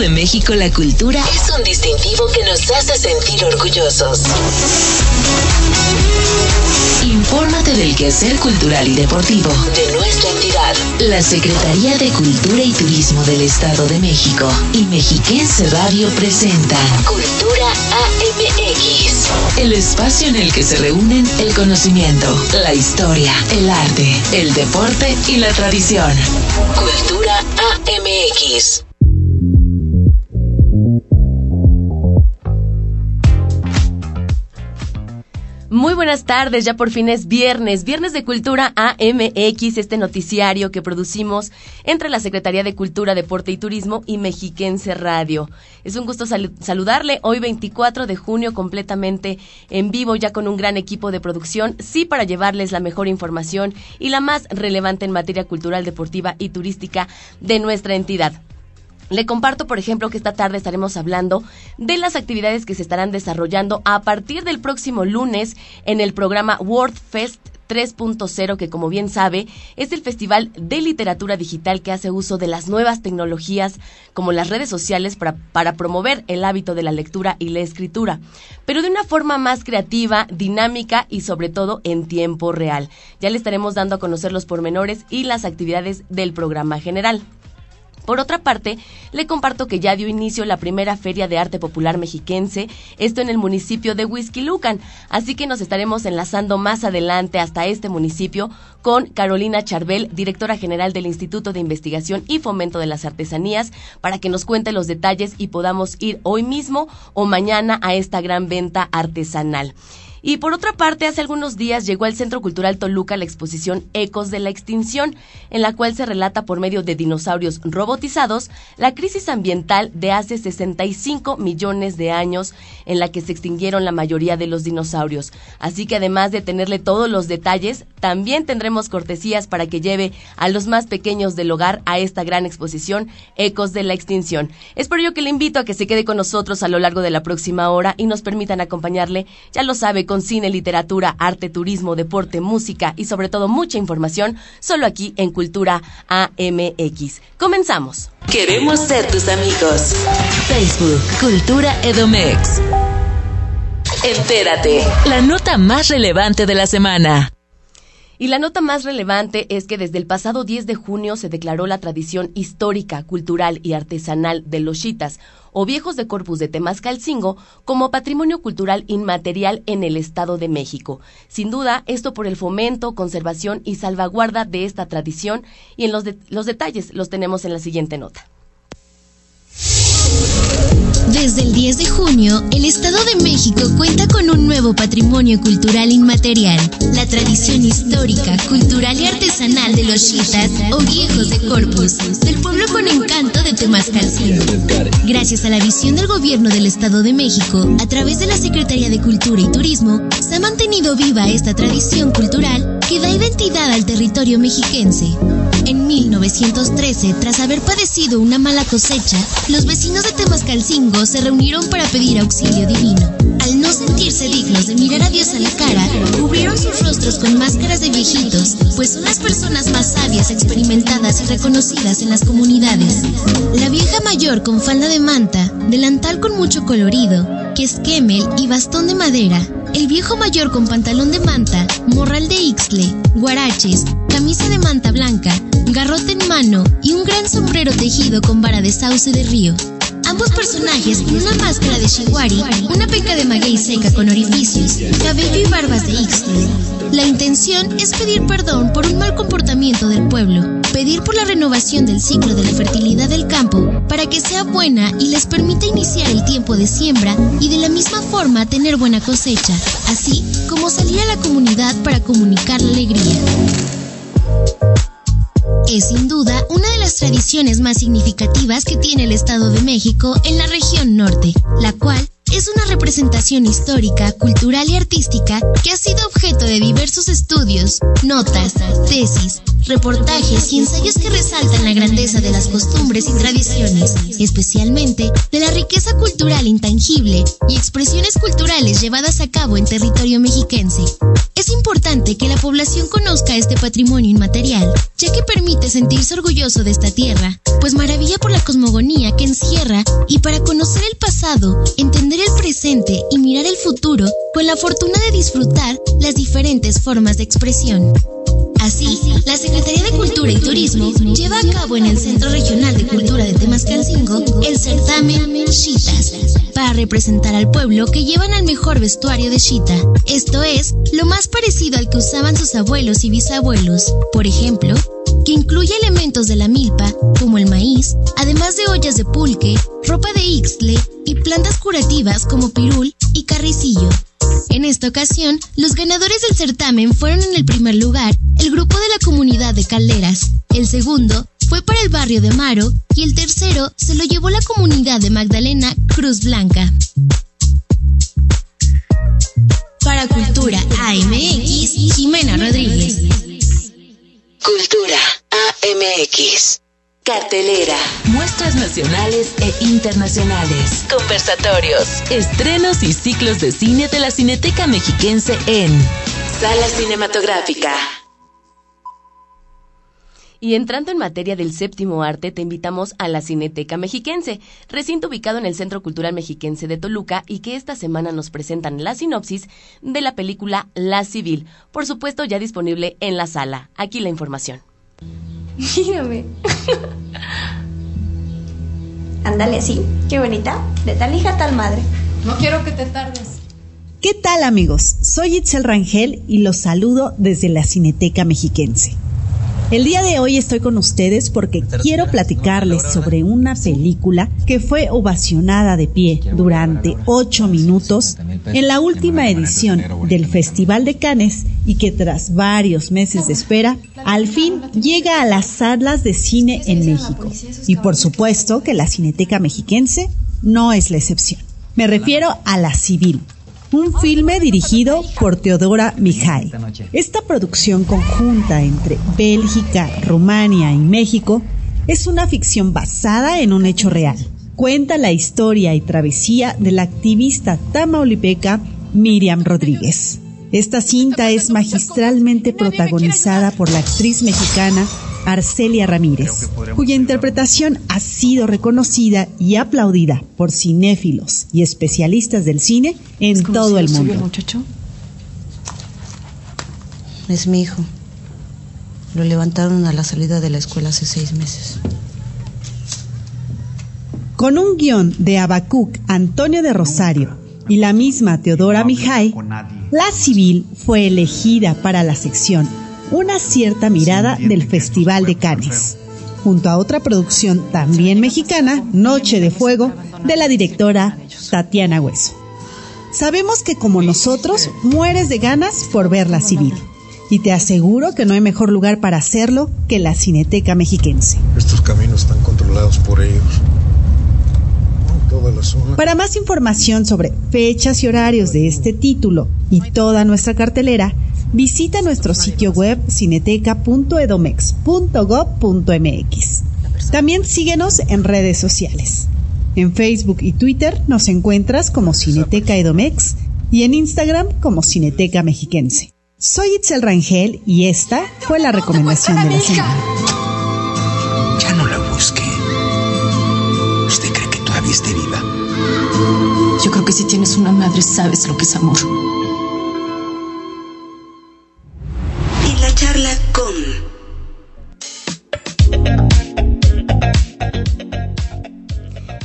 de México la cultura es un distintivo que nos hace sentir orgullosos. Infórmate del quehacer cultural y deportivo de nuestra entidad. La Secretaría de Cultura y Turismo del Estado de México y Mexiquense Radio presentan Cultura AMX. El espacio en el que se reúnen el conocimiento, la historia, el arte, el deporte y la tradición. Cultura AMX. Buenas tardes, ya por fin es viernes, viernes de Cultura AMX, este noticiario que producimos entre la Secretaría de Cultura, Deporte y Turismo y Mexiquense Radio. Es un gusto saludarle hoy 24 de junio completamente en vivo, ya con un gran equipo de producción, sí para llevarles la mejor información y la más relevante en materia cultural, deportiva y turística de nuestra entidad. Le comparto, por ejemplo, que esta tarde estaremos hablando de las actividades que se estarán desarrollando a partir del próximo lunes en el programa World Fest 3.0, que como bien sabe, es el festival de literatura digital que hace uso de las nuevas tecnologías como las redes sociales para, para, promover el hábito de la lectura y la escritura, pero de una forma más creativa, dinámica y sobre todo en tiempo real. Ya le estaremos dando a conocer los pormenores y las actividades del programa general. Por otra parte, le comparto que ya dio inicio la primera Feria de Arte Popular Mexiquense, esto en el municipio de Huizquilucan, así que nos estaremos enlazando más adelante hasta este municipio con Carolina Charbel, directora general del Instituto de Investigación y Fomento de las Artesanías, para que nos cuente los detalles y podamos ir hoy mismo o mañana a esta gran venta artesanal. Y por otra parte, hace algunos días llegó al Centro Cultural Toluca la exposición Ecos de la Extinción, en la cual se relata por medio de dinosaurios robotizados la crisis ambiental de hace 65 millones de años en la que se extinguieron la mayoría de los dinosaurios. Así que además de tenerle todos los detalles, también tendremos cortesías para que lleve a los más pequeños del hogar a esta gran exposición Ecos de la Extinción. Es por ello que le invito a que se quede con nosotros a lo largo de la próxima hora y nos permitan acompañarle, ya lo sabe, con cine, literatura, arte, turismo, deporte, música y sobre todo mucha información, solo aquí en Cultura AMX. Comenzamos. Queremos ser tus amigos. Facebook, Cultura Edomex. Entérate, la nota más relevante de la semana. Y la nota más relevante es que desde el pasado 10 de junio se declaró la tradición histórica, cultural y artesanal de los chitas, o viejos de Corpus de Temascalcingo, como patrimonio cultural inmaterial en el Estado de México. Sin duda, esto por el fomento, conservación y salvaguarda de esta tradición, y en los, los detalles los tenemos en la siguiente nota. Desde el 10 de junio, el Estado de México cuenta con un nuevo patrimonio cultural inmaterial, la tradición histórica, cultural y artesanal de los chitas o viejos de Corpus, del pueblo con encanto de Temascalcingo. Gracias a la visión del gobierno del Estado de México, a través de la Secretaría de Cultura y Turismo, se ha mantenido viva esta tradición cultural que da identidad al territorio mexiquense. En 1913, tras haber padecido una mala cosecha, los vecinos de Temascalcingo se reunieron para pedir auxilio divino. Al no sentirse dignos de mirar a Dios a la cara, cubrieron sus rostros con máscaras de viejitos, pues son las personas más sabias, experimentadas y reconocidas en las comunidades. La vieja mayor con falda de manta, delantal con mucho colorido, que esquemel y bastón de madera, el viejo mayor con pantalón de manta, morral de ixle, guaraches, camisa de manta blanca, garrote en mano y un gran sombrero tejido con vara de sauce de río. Ambos personajes con una máscara de shiguari, una peca de maguey seca con orificios, cabello y barbas de Ixtle. La intención es pedir perdón por un mal comportamiento del pueblo, pedir por la renovación del ciclo de la fertilidad del campo para que sea buena y les permita iniciar el tiempo de siembra y de la misma forma tener buena cosecha, así como salir a la comunidad para comunicar la alegría. Es sin duda una de las tradiciones más significativas que tiene el Estado de México en la región norte, la cual es una representación histórica, cultural y artística que ha sido objeto de diversos estudios, notas, tesis, reportajes y ensayos que resaltan la grandeza de las costumbres y tradiciones, especialmente de la riqueza cultural intangible y expresiones culturales llevadas a cabo en territorio mexiquense. Es importante que la población conozca este patrimonio inmaterial, ya que permite sentirse orgulloso de esta tierra, pues maravilla por la cosmogonía que encierra y para conocer el pasado, entender el presente y mirar el futuro con la fortuna de disfrutar las diferentes formas de expresión. Así, la Secretaría de Cultura y Turismo lleva a cabo en el Centro Regional de Cultura de Temascalcingo el certamen Chitas, para representar al pueblo que llevan al mejor vestuario de Chita. Esto es, lo más parecido al que usaban sus abuelos y bisabuelos. Por ejemplo, que incluye elementos de la milpa, como el maíz, además de ollas de pulque, ropa de ixtle y plantas curativas como pirul y carricillo. En esta ocasión, los ganadores del certamen fueron en el primer lugar el grupo de la comunidad de Calderas, el segundo fue para el barrio de Maro y el tercero se lo llevó la comunidad de Magdalena Cruz Blanca. Para Cultura AMX, Jimena Rodríguez. Cultura AMX. Cartelera. Muestras nacionales e internacionales. Conversatorios. Estrenos y ciclos de cine de la Cineteca Mexiquense en Sala Cinematográfica. Y entrando en materia del séptimo arte, te invitamos a la Cineteca Mexiquense, recinto ubicado en el Centro Cultural Mexiquense de Toluca y que esta semana nos presentan la sinopsis de la película La Civil, por supuesto ya disponible en la sala. Aquí la información. Mírame. Ándale así, qué bonita. De tal hija, tal madre. No quiero que te tardes. ¿Qué tal amigos? Soy Itzel Rangel y los saludo desde la Cineteca Mexiquense. El día de hoy estoy con ustedes porque quiero platicarles sobre una película que fue ovacionada de pie durante ocho minutos en la última edición del Festival de Cannes y que tras varios meses de espera, al fin llega a las salas de cine en México. Y por supuesto que la Cineteca Mexiquense no es la excepción. Me refiero a La Civil, un filme dirigido por Teodora Mijay. Esta producción conjunta entre Bélgica, Rumania y México es una ficción basada en un hecho real. Cuenta la historia y travesía de la activista tamaulipeca Miriam Rodríguez. Esta cinta es magistralmente protagonizada por la actriz mexicana Arcelia Ramírez, cuya interpretación ha sido reconocida y aplaudida por cinéfilos y especialistas del cine en todo el mundo. muchacho? Es mi hijo. Lo levantaron a la salida de la escuela hace seis meses. Con un guion de Abacuc Antonio de Rosario y la misma Teodora Mijay, La Civil fue elegida para la sección Una cierta mirada del Festival de Cannes, junto a otra producción también mexicana, Noche de Fuego, de la directora Tatiana Hueso. Sabemos que como nosotros mueres de ganas por ver La Civil. Y te aseguro que no hay mejor lugar para hacerlo que la Cineteca Mexiquense. Estos caminos están controlados por ellos. Toda la zona. Para más información sobre fechas y horarios de este título y toda nuestra cartelera, visita nuestro sitio web cineteca.edomex.gov.mx. También síguenos en redes sociales. En Facebook y Twitter nos encuentras como Cineteca Edomex y en Instagram como Cineteca Mexiquense. Soy Itzel Rangel y esta fue la recomendación de la semana. Ya no la busque. ¿Usted cree que todavía esté viva? Yo creo que si tienes una madre sabes lo que es amor.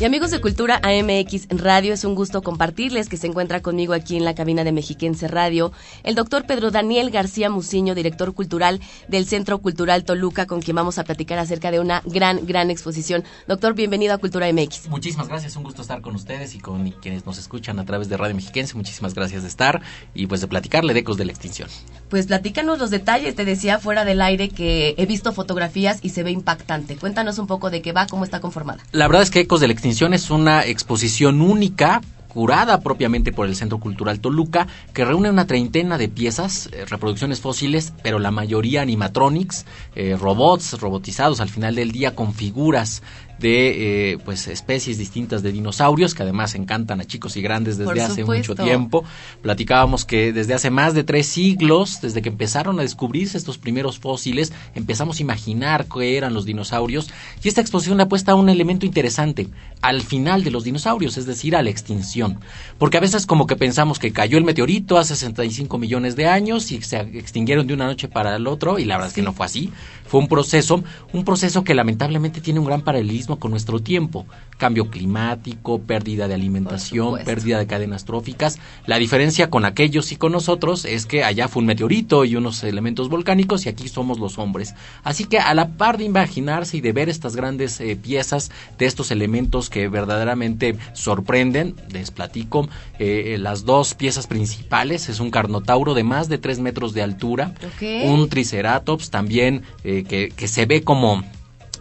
Y amigos de Cultura AMX Radio, es un gusto compartirles que se encuentra conmigo aquí en la cabina de Mexiquense Radio el doctor Pedro Daniel García Muciño, director cultural del Centro Cultural Toluca, con quien vamos a platicar acerca de una gran, gran exposición. Doctor, bienvenido a Cultura MX. Muchísimas gracias, un gusto estar con ustedes y con quienes nos escuchan a través de Radio Mexiquense. Muchísimas gracias de estar y pues de platicarle de Ecos de la Extinción. Pues platícanos los detalles, te decía fuera del aire que he visto fotografías y se ve impactante. Cuéntanos un poco de qué va, cómo está conformada. La verdad es que Ecos de la Extinción es una exposición única curada propiamente por el Centro Cultural Toluca, que reúne una treintena de piezas, eh, reproducciones fósiles, pero la mayoría animatronics, eh, robots robotizados al final del día con figuras de eh, pues especies distintas de dinosaurios que además encantan a chicos y grandes desde hace mucho tiempo. Platicábamos que desde hace más de tres siglos, desde que empezaron a descubrirse estos primeros fósiles, empezamos a imaginar qué eran los dinosaurios y esta exposición apuesta a un elemento interesante, al final de los dinosaurios, es decir, a la extinción. Porque a veces como que pensamos que cayó el meteorito hace 65 millones de años y se extinguieron de una noche para el otro y la verdad es que no fue así. Fue un proceso, un proceso que lamentablemente tiene un gran paralelismo con nuestro tiempo. Cambio climático, pérdida de alimentación, pérdida de cadenas tróficas. La diferencia con aquellos y con nosotros es que allá fue un meteorito y unos elementos volcánicos y aquí somos los hombres. Así que a la par de imaginarse y de ver estas grandes eh, piezas de estos elementos que verdaderamente sorprenden, les platico, eh, eh, las dos piezas principales es un carnotauro de más de tres metros de altura, un triceratops también que, se ve como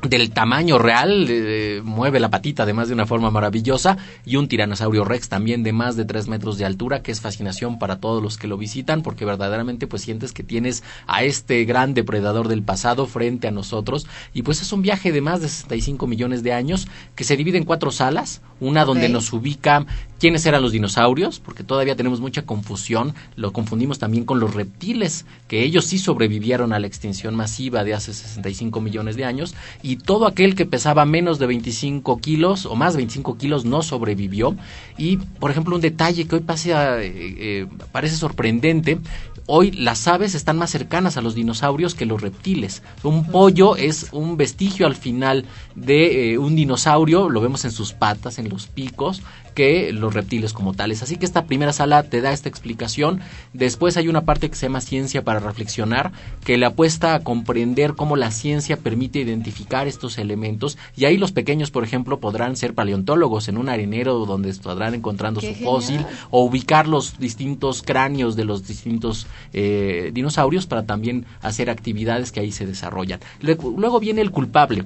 del tamaño real, eh, mueve la patita además de una forma maravillosa, y un tiranosaurio rex también de más de tres metros de altura, que es fascinación para todos los que lo visitan, porque verdaderamente pues sientes que tienes a este gran depredador del pasado frente a nosotros, y pues es un viaje de más de 65 millones de años, que se divide en cuatro salas, una donde nos ubica quiénes eran los dinosaurios, porque todavía tenemos mucha confusión, lo confundimos también con los reptiles, que ellos sí sobrevivieron a la extinción masiva de hace 65 millones de años, y todo aquel que pesaba menos de 25 kilos o más de 25 kilos no sobrevivió. Y, por ejemplo, un detalle que hoy pase eh, eh, parece sorprendente, hoy las aves están más cercanas a los dinosaurios que los reptiles. Un pollo es un vestigio al final de eh, un dinosaurio, lo vemos en sus patas, en los picos, que los reptiles como tales. Así que esta primera sala te da esta explicación. Después hay una parte que se llama ciencia para reflexionar, que le apuesta a comprender cómo la ciencia permite identificar estos elementos. Y ahí los pequeños, por ejemplo, podrán ser paleontólogos en un arenero donde estarán encontrando su fósil o ubicar los distintos cráneos de los distintos eh, dinosaurios para también hacer actividades que ahí se desarrollan. Luego viene el culpable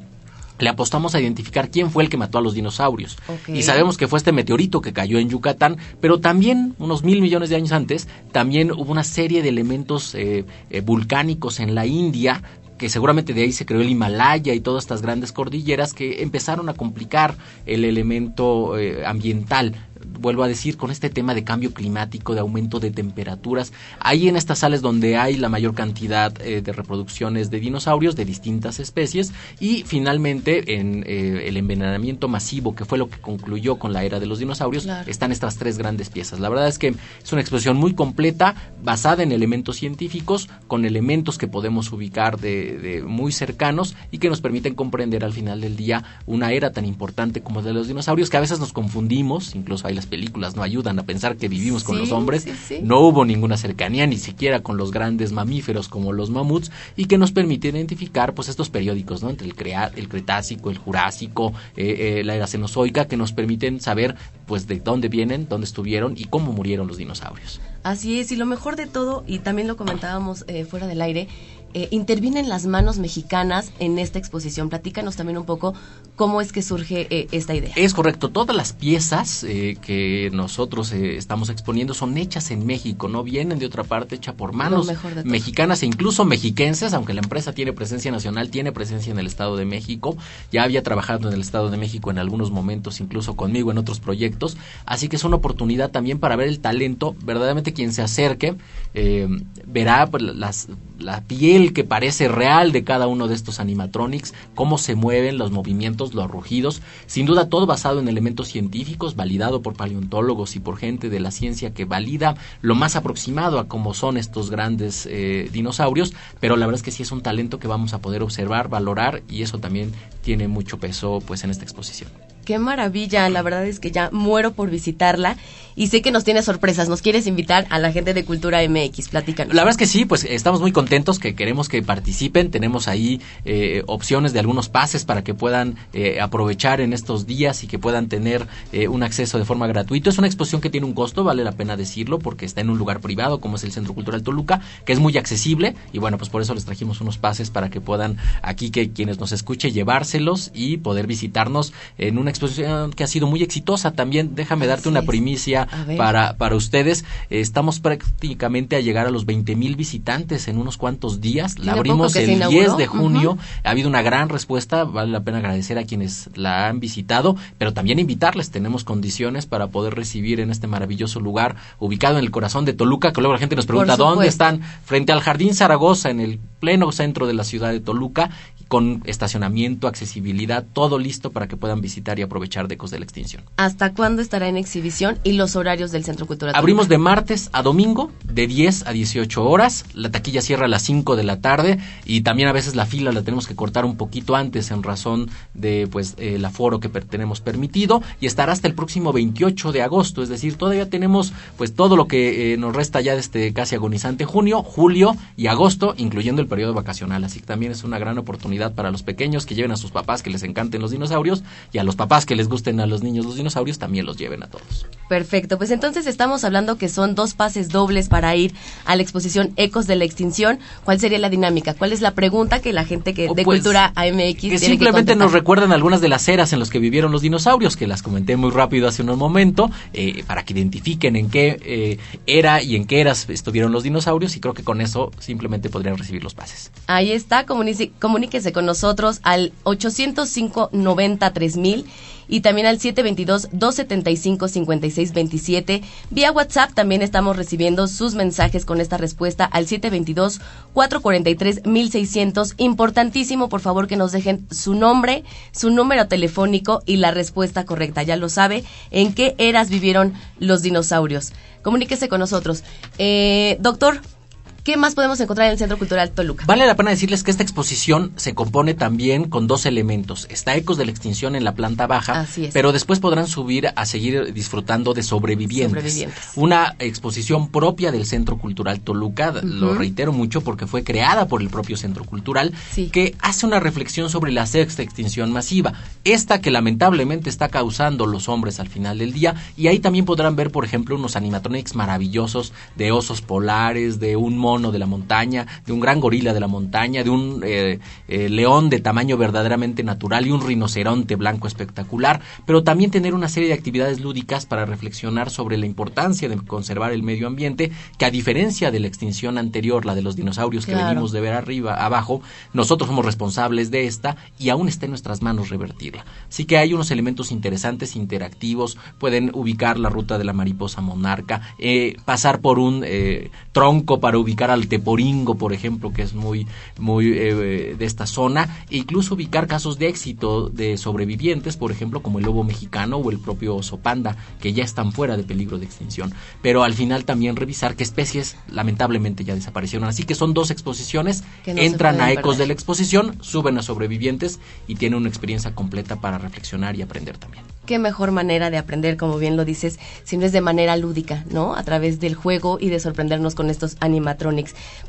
le apostamos a identificar quién fue el que mató a los dinosaurios. Y sabemos que fue este meteorito que cayó en Yucatán, pero también, unos mil millones de años antes, también hubo una serie de elementos eh, eh, volcánicos en la India que seguramente de ahí se creó el Himalaya y todas estas grandes cordilleras que empezaron a complicar el elemento eh, ambiental vuelvo a decir, con este tema de cambio climático, de aumento de temperaturas. Ahí en estas sales donde hay la mayor cantidad eh, de reproducciones de dinosaurios de distintas especies y finalmente en eh, el envenenamiento masivo, que fue lo que concluyó con la era de los dinosaurios, están estas tres grandes piezas. La verdad es que es una exposición muy completa, basada en elementos científicos, con elementos que podemos ubicar de, de muy cercanos y que nos permiten comprender al final del día una era tan importante como de los dinosaurios, que a veces nos confundimos, incluso hay las películas no ayudan a pensar que vivimos con los hombres, no hubo ninguna cercanía ni siquiera con los grandes mamíferos como los mamuts y que nos permite identificar pues estos periódicos, ¿no? Entre el, el Cretácico, el Jurásico, eh, eh, la era Cenozoica, que nos permiten saber pues de dónde vienen, dónde estuvieron y cómo murieron los dinosaurios. Así es, y lo mejor de todo, y también lo comentábamos eh, fuera del aire, eh, intervienen las manos mexicanas en esta exposición. Platícanos también un poco cómo es que surge eh, esta idea. Es correcto, todas las piezas eh, que nosotros estamos exponiendo son hechas en México, no vienen de otra parte, hecha por manos mexicanas e incluso mexiquenses, aunque la empresa tiene presencia nacional, tiene presencia en el Estado de México, ya había trabajado en el Estado de México en algunos momentos, incluso conmigo en otros proyectos, así que es una oportunidad también para ver el talento, verdaderamente quien se acerque verá pues, las, la piel que parece real de cada uno de estos animatronics, cómo se mueven los movimientos, los rugidos, sin duda todo basado en elementos científicos, validado por paleontólogos y por gente de la ciencia que valida lo más aproximado a cómo son estos grandes eh, dinosaurios, pero la verdad es que sí es un talento que vamos a poder observar, valorar y eso también tiene mucho peso pues en esta exposición. Qué maravilla, la verdad es que ya muero por visitarla y sé que nos tiene sorpresas. Nos quieres invitar a la gente de Cultura MX, platícanos. La verdad es que sí, pues estamos muy contentos que queremos que participen. Tenemos ahí eh, opciones de algunos pases para que puedan eh, aprovechar en estos días y que puedan tener eh, un acceso de forma gratuita. Es una exposición que tiene un costo, vale la pena decirlo, porque está en un lugar privado como es el Centro Cultural Toluca, que es muy accesible y bueno, pues por eso les trajimos unos pases para que puedan aquí que quienes nos escuchen llevárselos y poder visitarnos en una exposición que ha sido muy exitosa también. Déjame darte una primicia para, para ustedes. estamos prácticamente a llegar a los 20 mil visitantes en unos cuantos días. La abrimos el 10 de junio. Ha habido una gran respuesta. Vale la pena agradecer a quienes la han visitado, pero también invitarles. Tenemos condiciones para poder recibir en este maravilloso lugar ubicado en el corazón de Toluca, que luego la gente nos pregunta dónde están. Frente al Jardín Zaragoza, en el pleno centro de la ciudad de Toluca con estacionamiento, accesibilidad, todo listo para que puedan visitar y aprovechar de Ecos de la Extinción. ¿Hasta cuándo estará en exhibición y los horarios del Centro Cultural? Abrimos de martes a domingo, de 10 a 18 horas. La taquilla cierra a las 5 de la tarde y también a veces la fila la tenemos que cortar un poquito antes en razón de pues el aforo que tenemos permitido y estará hasta el próximo 28 de agosto, es decir, todavía tenemos pues todo lo que eh, nos resta ya de este casi agonizante junio, julio y agosto, incluyendo el periodo vacacional, así que también es una gran oportunidad para los pequeños que lleven a sus papás que les encanten los dinosaurios y a los papás que les gusten a los niños los dinosaurios también los lleven a todos. Perfecto, pues entonces estamos hablando que son dos pases dobles para ir a la exposición Ecos de la Extinción. ¿Cuál sería la dinámica? ¿Cuál es la pregunta que la gente que de pues, Cultura AMX que simplemente nos recuerdan algunas de las eras en las que vivieron los dinosaurios, que las comenté muy rápido hace un momento, eh, para que identifiquen en qué eh, era y en qué eras estuvieron los dinosaurios y creo que con eso simplemente podrían recibir los pases. Ahí está, comuníquese con nosotros al 805 90 3000 y también al 722-275-5627. Vía WhatsApp también estamos recibiendo sus mensajes con esta respuesta al 722-443-1600. Importantísimo, por favor, que nos dejen su nombre, su número telefónico y la respuesta correcta. Ya lo sabe, en qué eras vivieron los dinosaurios. Comuníquese con nosotros. Eh, doctor, ¿Qué más podemos encontrar en el Centro Cultural Toluca? Vale la pena decirles que esta exposición se compone también con dos elementos. Está Ecos de la Extinción en la planta baja, pero después podrán subir a seguir disfrutando de sobrevivientes. Una exposición propia del Centro Cultural Toluca, lo reitero mucho porque fue creada por el propio Centro Cultural, que hace una reflexión sobre la sexta extinción masiva, esta que lamentablemente está causando los hombres al final del día, y ahí también podrán ver, por ejemplo, unos animatronics maravillosos de osos polares, de un mono de la montaña, de un gran gorila de la montaña, de un eh, eh, león de tamaño verdaderamente natural y un rinoceronte blanco espectacular, pero también tener una serie de actividades lúdicas para reflexionar sobre la importancia de conservar el medio ambiente, que a diferencia de la extinción anterior, la de los dinosaurios que venimos de ver arriba, abajo, nosotros somos responsables de esta y aún está en nuestras manos revertirla. Así que hay unos elementos interesantes, interactivos, pueden ubicar la ruta de la mariposa monarca, eh, pasar por un tronco para ubicar al teporingo, por ejemplo, que es muy, muy eh, de esta zona, e incluso ubicar casos de éxito de sobrevivientes, por ejemplo, como el lobo mexicano o el propio oso panda, que ya están fuera de peligro de extinción. Pero al final también revisar qué especies lamentablemente ya desaparecieron. Así que son dos exposiciones, entran a ecos de la exposición, suben a sobrevivientes y tienen una experiencia completa para reflexionar y aprender también qué mejor manera de aprender, como bien lo dices, si no es de manera lúdica, ¿no? A través del juego y de sorprendernos con estos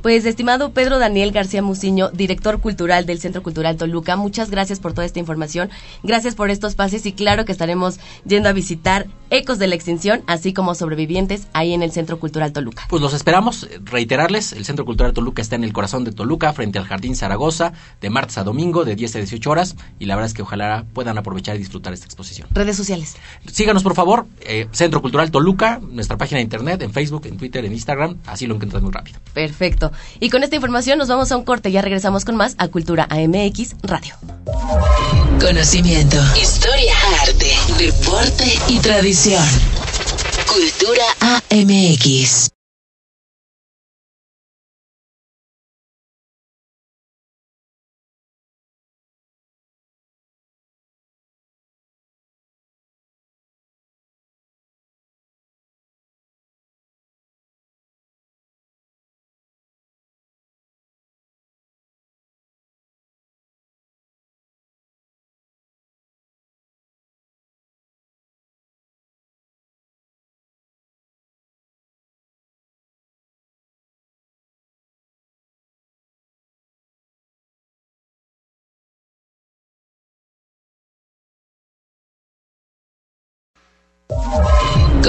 Pues, estimado Pedro Daniel García Muciño, director cultural del Centro Cultural Toluca, muchas gracias por toda esta información, gracias por estos pases y claro que estaremos yendo a visitar Ecos de la Extinción, así como sobrevivientes ahí en el Centro Cultural Toluca. Pues los esperamos, reiterarles, el Centro Cultural Toluca está en el corazón de Toluca, frente al Jardín Zaragoza, de martes a domingo, de 10 a 18 horas, y la verdad es que ojalá puedan aprovechar y disfrutar esta exposición sociales. Síganos, por favor, eh, Centro Cultural Toluca, nuestra página de internet, en Facebook, en Twitter, en Instagram, así lo encuentras muy rápido. Perfecto. Y con esta información nos vamos a un corte, ya regresamos con más a Cultura AMX Radio. Conocimiento, historia, arte, deporte y tradición. Cultura AMX.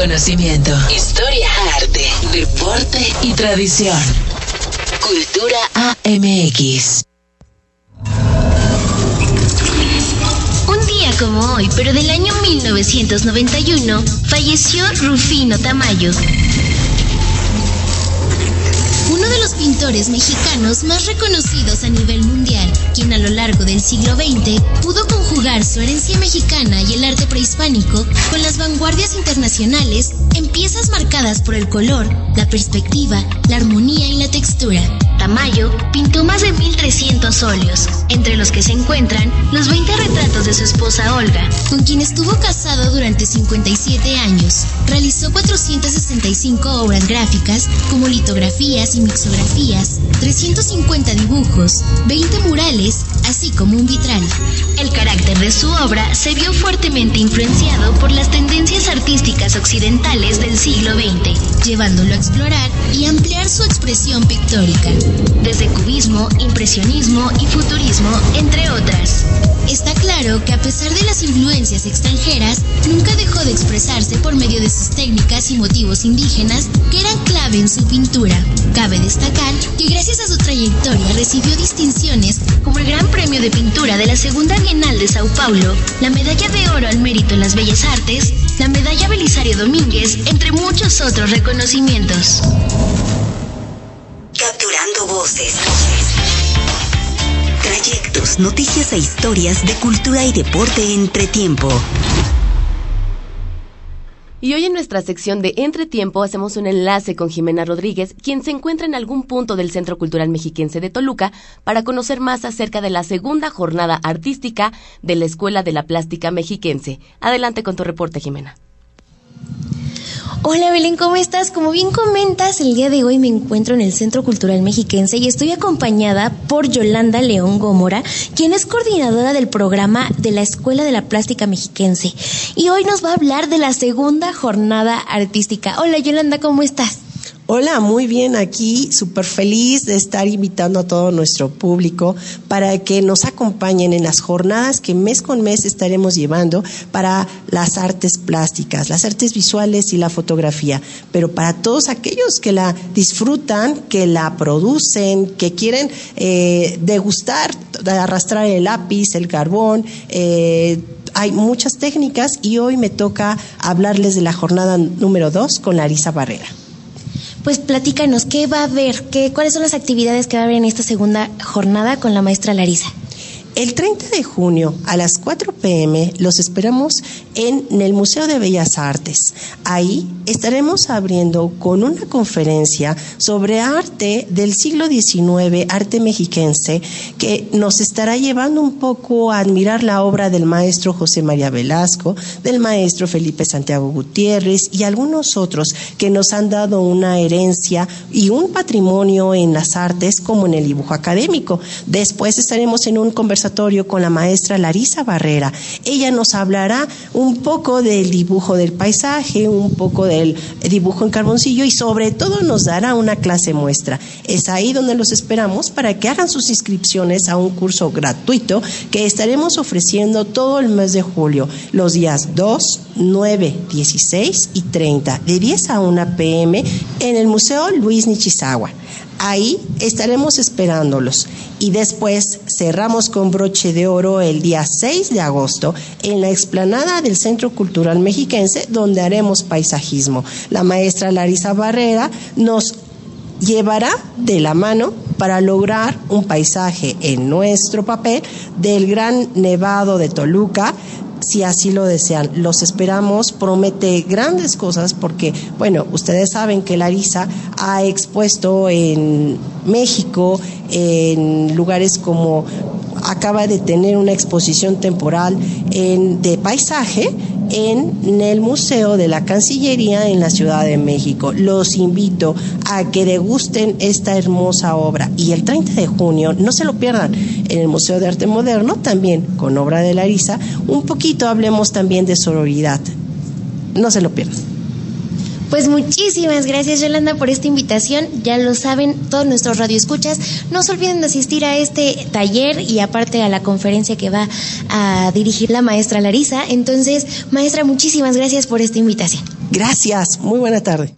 Conocimiento, historia, arte, deporte y tradición. Cultura AMX como hoy, pero del año 1991, falleció Rufino Tamayo. Pintores mexicanos más reconocidos a nivel mundial, quien a lo largo del siglo XX pudo conjugar su herencia mexicana y el arte prehispánico con las vanguardias internacionales en piezas marcadas por el color, la perspectiva, la armonía y la textura. Tamayo pintó más de 1300 óleos, entre los que se encuentran los 20 retratos de su esposa Olga, con quien estuvo casado durante 57 años. Realizó 465 obras gráficas, como litografías y mixografías, 350 dibujos, 20 murales, así como un vitral. El carácter de su obra se vio fuertemente influenciado por las tendencias artísticas occidentales del siglo XX, llevándolo a explorar y ampliar su expresión pictórica, desde cubismo, impresionismo y futurismo, entre otras. Está claro que a pesar de las influencias extranjeras, nunca dejó de expresarse por medio de sus técnicas y motivos indígenas que eran clave en su pintura. Cabe destacar que gracias a su trayectoria recibió distinciones como el Gran Premio de Pintura de la Segunda Bienal de Sao Paulo, la Medalla de Oro al Mérito en las Bellas Artes, la Medalla Belisario Domínguez, entre muchos otros reconocimientos. Trayectos, noticias e historias de cultura y deporte entre tiempo. Y hoy en nuestra sección de Entretiempo hacemos un enlace con Jimena Rodríguez, quien se encuentra en algún punto del Centro Cultural Mexiquense de Toluca para conocer más acerca de la segunda jornada artística de la Escuela de la Plástica Mexiquense. Adelante con tu reporte, Jimena. Hola Belén, ¿cómo estás? Como bien comentas, el día de hoy me encuentro en el Centro Cultural Mexiquense y estoy acompañada por Yolanda León Gómora, quien es coordinadora del programa de la Escuela de la Plástica Mexiquense. Y hoy nos va a hablar de la segunda jornada artística. Hola Yolanda, ¿cómo estás? Hola, muy bien aquí, súper feliz de estar invitando a todo nuestro público para que nos acompañen en las jornadas que mes con mes estaremos llevando para las artes plásticas, las artes visuales y la fotografía, pero para todos aquellos que la disfrutan, que la producen, que quieren eh, degustar, arrastrar el lápiz, el carbón, eh, hay muchas técnicas y hoy me toca hablarles de la jornada número dos con Larisa Barrera. Pues platícanos, ¿qué va a haber? ¿Qué, ¿Cuáles son las actividades que va a haber en esta segunda jornada con la maestra Larisa? El 30 de junio a las 4 pm los esperamos en el Museo de Bellas Artes. Ahí estaremos abriendo con una conferencia sobre arte del siglo XIX, arte mexiquense, que nos estará llevando un poco a admirar la obra del maestro José María Velasco, del maestro Felipe Santiago Gutiérrez y algunos otros que nos han dado una herencia y un patrimonio en las artes como en el dibujo académico. Después estaremos en un con la maestra Larisa Barrera. Ella nos hablará un poco del dibujo del paisaje, un poco del dibujo en carboncillo y sobre todo nos dará una clase muestra. Es ahí donde los esperamos para que hagan sus inscripciones a un curso gratuito que estaremos ofreciendo todo el mes de julio, los días 2, 9, 16 y 30, de 10 a 1 pm en el Museo Luis Nichizawa. Ahí estaremos esperándolos y después cerramos con broche de oro el día 6 de agosto en la explanada del Centro Cultural Mexiquense donde haremos paisajismo. La maestra Larisa Barrera nos llevará de la mano para lograr un paisaje en nuestro papel del gran nevado de Toluca si así lo desean. Los esperamos, promete grandes cosas porque, bueno, ustedes saben que Larisa ha expuesto en México, en lugares como acaba de tener una exposición temporal en, de paisaje en el Museo de la Cancillería en la Ciudad de México. Los invito a que degusten esta hermosa obra y el 30 de junio, no se lo pierdan, en el Museo de Arte Moderno, también con obra de Larisa, un poquito hablemos también de sororidad. No se lo pierdan. Pues muchísimas gracias Yolanda por esta invitación. Ya lo saben todos nuestros radioescuchas. No se olviden de asistir a este taller y aparte a la conferencia que va a dirigir la maestra Larisa. Entonces, maestra, muchísimas gracias por esta invitación. Gracias. Muy buena tarde.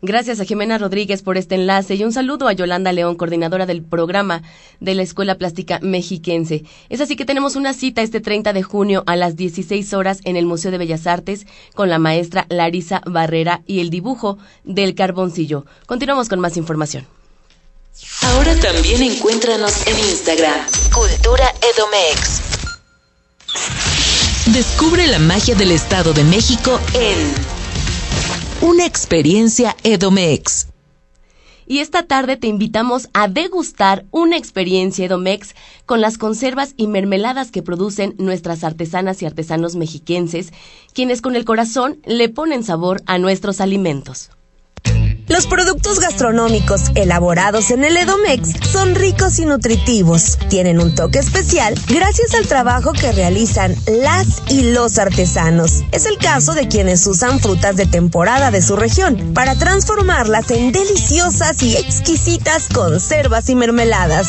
Gracias a Jimena Rodríguez por este enlace y un saludo a Yolanda León, coordinadora del programa de la Escuela Plástica Mexiquense. Es así que tenemos una cita este 30 de junio a las 16 horas en el Museo de Bellas Artes con la maestra Larisa Barrera y el dibujo del carboncillo. Continuamos con más información. Ahora también encuéntranos en Instagram, Cultura Edomex. Descubre la magia del Estado de México en una experiencia Edomex. Y esta tarde te invitamos a degustar una experiencia Edomex con las conservas y mermeladas que producen nuestras artesanas y artesanos mexiquenses, quienes con el corazón le ponen sabor a nuestros alimentos. Los productos gastronómicos elaborados en el Edomex son ricos y nutritivos. Tienen un toque especial gracias al trabajo que realizan las y los artesanos. Es el caso de quienes usan frutas de temporada de su región para transformarlas en deliciosas y exquisitas conservas y mermeladas.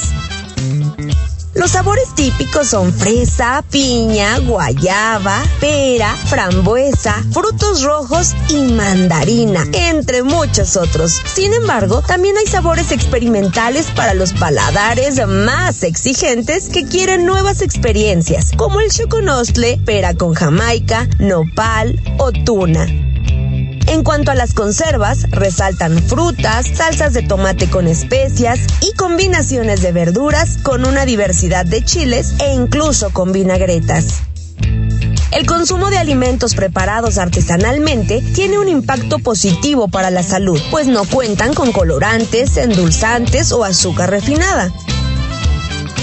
Los sabores típicos son fresa, piña, guayaba, pera, frambuesa, frutos rojos y mandarina, entre muchos otros. Sin embargo, también hay sabores experimentales para los paladares más exigentes que quieren nuevas experiencias, como el choconostle, pera con jamaica, nopal o tuna. En cuanto a las conservas, resaltan frutas, salsas de tomate con especias y combinaciones de verduras con una diversidad de chiles e incluso con vinagretas. El consumo de alimentos preparados artesanalmente tiene un impacto positivo para la salud, pues no cuentan con colorantes, endulzantes o azúcar refinada.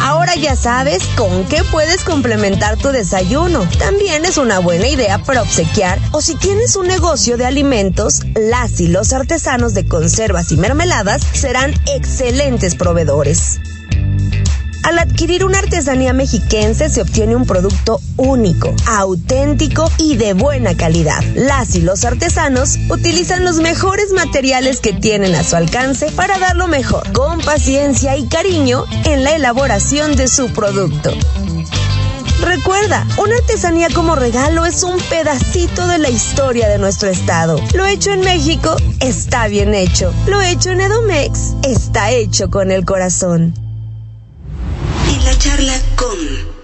Ahora ya sabes con qué puedes complementar tu desayuno. También es una buena idea para obsequiar o si tienes un negocio de alimentos, las y los artesanos de conservas y mermeladas serán excelentes proveedores. Al adquirir una artesanía mexiquense se obtiene un producto único, auténtico y de buena calidad. Las y los artesanos utilizan los mejores materiales que tienen a su alcance para dar lo mejor, con paciencia y cariño en la elaboración de su producto. Recuerda, una artesanía como regalo es un pedacito de la historia de nuestro estado. Lo hecho en México está bien hecho. Lo hecho en Edomex está hecho con el corazón la charla con...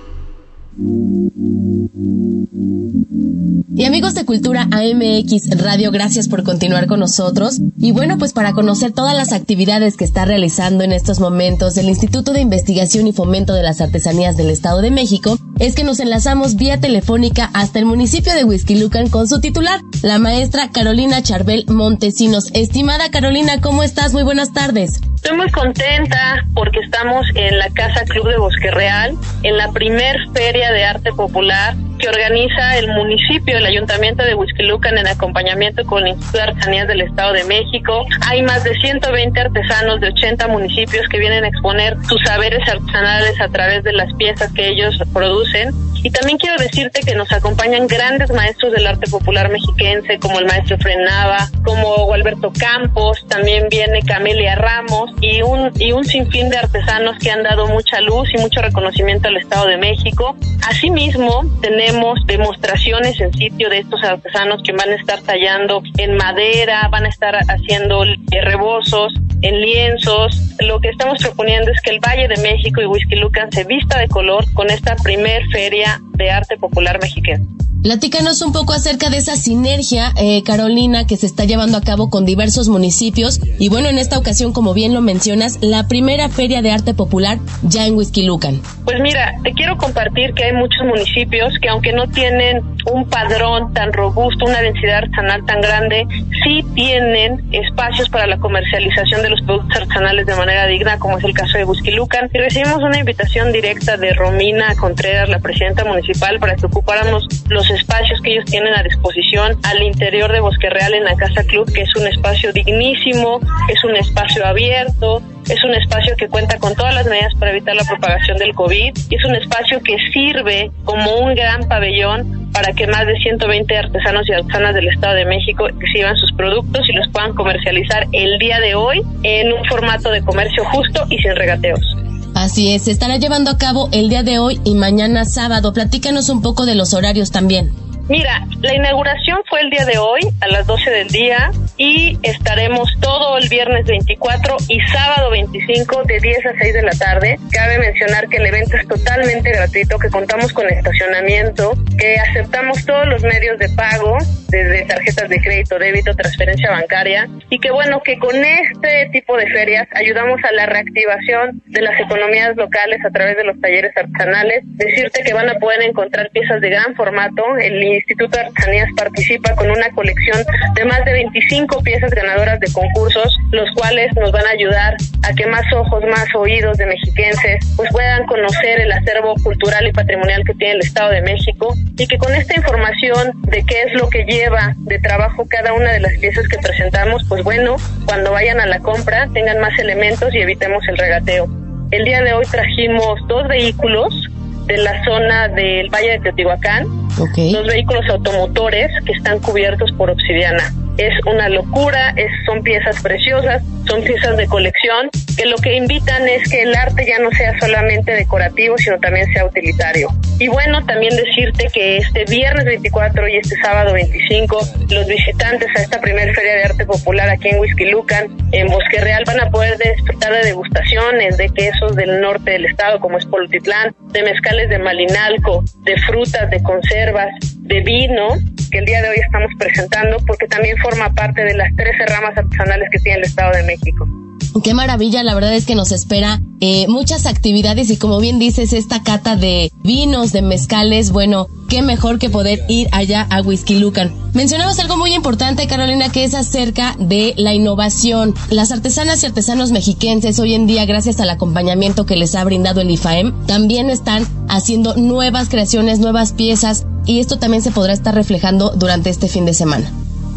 Y amigos de Cultura AMX Radio, gracias por continuar con nosotros. Y bueno, pues para conocer todas las actividades que está realizando en estos momentos el Instituto de Investigación y Fomento de las Artesanías del Estado de México, es que nos enlazamos vía telefónica hasta el municipio de Huizquilucan con su titular, la maestra Carolina Charbel Montesinos. Estimada Carolina, ¿cómo estás? Muy buenas tardes. Estoy muy contenta porque estamos en la Casa Club de Bosque Real, en la primer feria de arte popular que organiza el municipio, el ayuntamiento de Huizquilucan en acompañamiento con el Instituto de Artesanías del Estado de México. Hay más de 120 artesanos de 80 municipios que vienen a exponer sus saberes artesanales a través de las piezas que ellos producen. Y también quiero decirte que nos acompañan grandes maestros del arte popular mexiquense, como el maestro Frenava, como Alberto Campos, también viene Camelia Ramos y un, y un sinfín de artesanos que han dado mucha luz y mucho reconocimiento al Estado de México. Asimismo, tenemos demostraciones en sitio de estos artesanos que van a estar tallando en madera, van a estar haciendo rebozos, en lienzos. Lo que estamos proponiendo es que el Valle de México y Whisky Lucan se vista de color con esta primer feria de arte popular mexicano. Platícanos un poco acerca de esa sinergia, eh, Carolina, que se está llevando a cabo con diversos municipios. Y bueno, en esta ocasión, como bien lo mencionas, la primera feria de arte popular ya en Lucan. Pues mira, te quiero compartir que hay muchos municipios que aunque no tienen un padrón tan robusto, una densidad artesanal tan grande, sí tienen espacios para la comercialización de los productos artesanales de manera digna, como es el caso de Lucan. Y recibimos una invitación directa de Romina Contreras, la presidenta municipal, para que ocupáramos los espacios que ellos tienen a disposición al interior de Bosque Real en la Casa Club, que es un espacio dignísimo, es un espacio abierto, es un espacio que cuenta con todas las medidas para evitar la propagación del COVID y es un espacio que sirve como un gran pabellón para que más de 120 artesanos y artesanas del Estado de México exhiban sus productos y los puedan comercializar el día de hoy en un formato de comercio justo y sin regateos. Así es, estará llevando a cabo el día de hoy y mañana sábado. Platícanos un poco de los horarios también. Mira, la inauguración fue el día de hoy a las 12 del día y estaremos todo el viernes 24 y sábado 25 de 10 a 6 de la tarde. Cabe mencionar que el evento es totalmente gratuito, que contamos con estacionamiento, que aceptamos todos los medios de pago, desde tarjetas de crédito, débito, transferencia bancaria y que bueno, que con este tipo de ferias ayudamos a la reactivación de las economías locales a través de los talleres artesanales. Decirte que van a poder encontrar piezas de gran formato. Instituto de Artesanías participa con una colección de más de 25 piezas ganadoras de concursos, los cuales nos van a ayudar a que más ojos, más oídos de mexiquenses pues puedan conocer el acervo cultural y patrimonial que tiene el Estado de México y que con esta información de qué es lo que lleva de trabajo cada una de las piezas que presentamos, pues bueno, cuando vayan a la compra tengan más elementos y evitemos el regateo. El día de hoy trajimos dos vehículos de la zona del Valle de Teotihuacán, dos vehículos automotores que están cubiertos por obsidiana es una locura, son piezas preciosas, son piezas de colección, que lo que invitan es que el arte ya no sea solamente decorativo, sino también sea utilitario. Y bueno, también decirte que este viernes 24 y este sábado 25, los visitantes a esta primer Feria de Arte Popular aquí en Lucan, en Bosque Real, van a poder disfrutar de degustaciones de quesos del norte del estado, como es Polotitlán, de mezcales de Malinalco, de frutas, de conservas, de vino, que el día de hoy estamos presentando, porque también forma parte de las 13 ramas artesanales que tiene el Estado de México. Qué maravilla, la verdad es que nos espera eh, muchas actividades y como bien dices, esta cata de vinos, de mezcales, bueno, qué mejor que poder ir allá a Whisky Lucan. Mencionabas algo muy importante, Carolina, que es acerca de la innovación. Las artesanas y artesanos mexiquenses hoy en día, gracias al acompañamiento que les ha brindado el IFAEM, también están haciendo nuevas creaciones, nuevas piezas y esto también se podrá estar reflejando durante este fin de semana.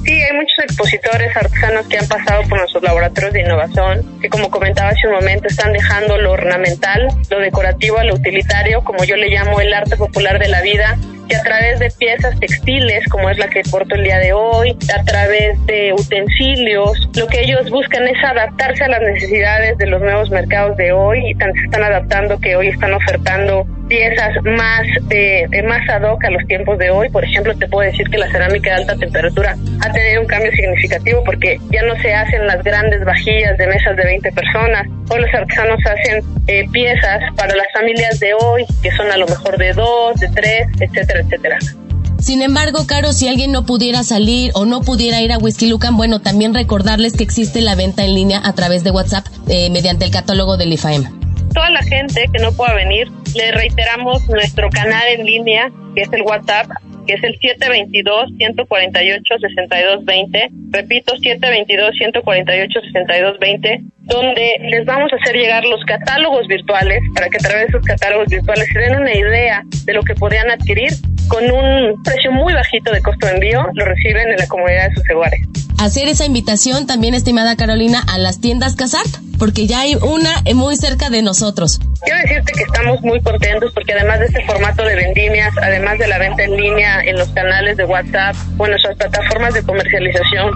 Sí, hay muchos expositores artesanos que han pasado por nuestros laboratorios de innovación, que como comentaba hace un momento, están dejando lo ornamental, lo decorativo lo utilitario, como yo le llamo el arte popular de la vida, que a través de piezas textiles, como es la que porto el día de hoy, a través de utensilios, lo que ellos buscan es adaptarse a las necesidades de los nuevos mercados de hoy y se están adaptando que hoy están ofertando piezas más de, más ad hoc a los tiempos de hoy. Por ejemplo, te puedo decir que la cerámica de alta temperatura ha tenido un cambio significativo porque ya no se hacen las grandes vajillas de mesas de 20 personas. Hoy los artesanos hacen eh, piezas para las familias de hoy, que son a lo mejor de dos, de tres, etcétera, etcétera. Sin embargo, Caro, si alguien no pudiera salir o no pudiera ir a Whisky Lucan, bueno, también recordarles que existe la venta en línea a través de WhatsApp eh, mediante el catálogo del IFAEM. Toda la gente que no pueda venir, le reiteramos nuestro canal en línea, que es el WhatsApp, que es el 722-148-6220. Repito, 722-148-6220, donde les vamos a hacer llegar los catálogos virtuales para que a través de esos catálogos virtuales se den una idea de lo que podrían adquirir con un precio muy bajito de costo de envío, lo reciben en la comunidad de sus hogares. Hacer esa invitación también, estimada Carolina, a las tiendas Casart, porque ya hay una muy cerca de nosotros. Quiero decirte que estamos muy contentos porque además de este formato de vendimias, además de la venta en línea en los canales de WhatsApp o en nuestras plataformas de comercialización,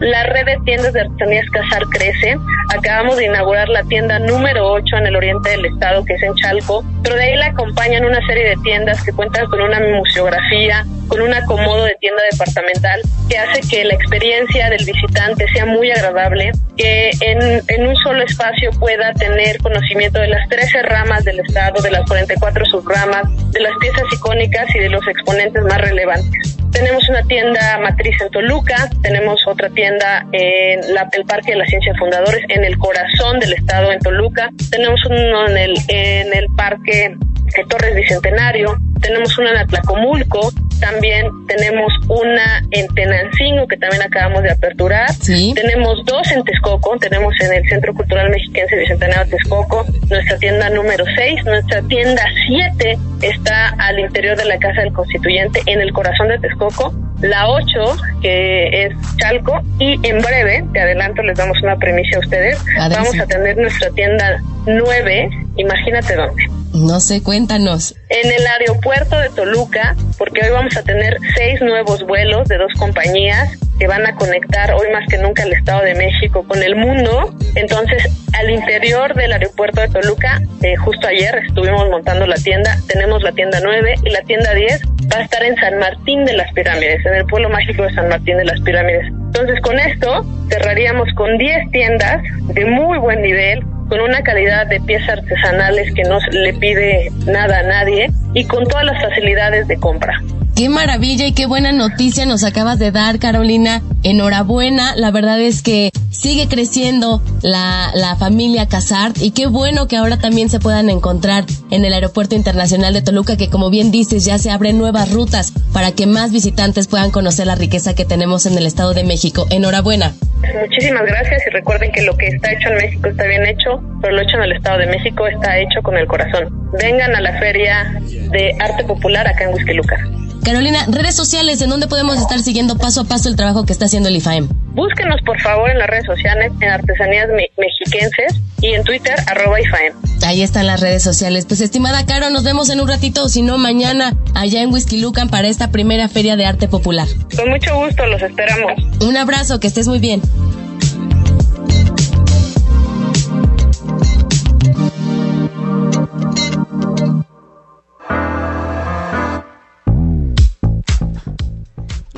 la red de tiendas de artesanías Casar crece. Acabamos de inaugurar la tienda número 8 en el oriente del estado, que es en Chalco, pero de ahí la acompañan una serie de tiendas que cuentan con una museografía, con un acomodo de tienda departamental que hace que la experiencia del visitante sea muy agradable, que en, en un solo espacio pueda tener conocimiento de las 13 ramas del estado, de las 44 subramas, de las piezas icónicas y de los exponentes más relevantes. Tenemos una tienda matriz en Toluca, tenemos otra tienda en la, el Parque de la Ciencia Fundadores, en el corazón del estado en Toluca, tenemos uno en el, en el Parque de Torres Bicentenario, tenemos una en Atlacomulco, también tenemos una en Tenancingo que también acabamos de aperturar, tenemos dos en Texcoco, tenemos en el Centro Cultural Mexiquense Bicentenario Texcoco, nuestra tienda número 6, nuestra tienda 7 está al interior de la Casa del Constituyente en el corazón de Texcoco, la 8 que es Chalco y en breve, te adelanto, les damos una premisa a ustedes, vamos a tener nuestra tienda 9, imagínate dónde. No sé, cuéntanos. En el aeropuerto de Toluca, porque hoy vamos a tener seis nuevos vuelos de dos compañías que van a conectar hoy más que nunca el Estado de México con el mundo. Entonces, al interior del aeropuerto de Toluca, eh, justo ayer estuvimos montando la tienda, tenemos la tienda 9 y la tienda 10 va a estar en San Martín de las Pirámides, en el pueblo mágico de San Martín de las Pirámides. Entonces con esto cerraríamos con 10 tiendas de muy buen nivel, con una calidad de piezas artesanales que no le pide nada a nadie y con todas las facilidades de compra. Qué maravilla y qué buena noticia nos acabas de dar, Carolina. Enhorabuena, la verdad es que sigue creciendo la, la familia Casart y qué bueno que ahora también se puedan encontrar en el Aeropuerto Internacional de Toluca, que como bien dices, ya se abren nuevas rutas para que más visitantes puedan conocer la riqueza que tenemos en el Estado de México. Enhorabuena. Muchísimas gracias y recuerden que lo que está hecho en México está bien hecho, pero lo hecho en el Estado de México está hecho con el corazón. Vengan a la Feria de Arte Popular acá en Huizquiluca. Carolina, redes sociales, ¿en dónde podemos estar siguiendo paso a paso el trabajo que está haciendo el IFAEM? Búsquenos por favor en las redes sociales, en Artesanías Mexiquenses y en Twitter, arroba IFAEM. Ahí están las redes sociales. Pues estimada Caro, nos vemos en un ratito, o si no, mañana allá en Whisky Lucan para esta primera feria de arte popular. Con mucho gusto, los esperamos. Un abrazo, que estés muy bien.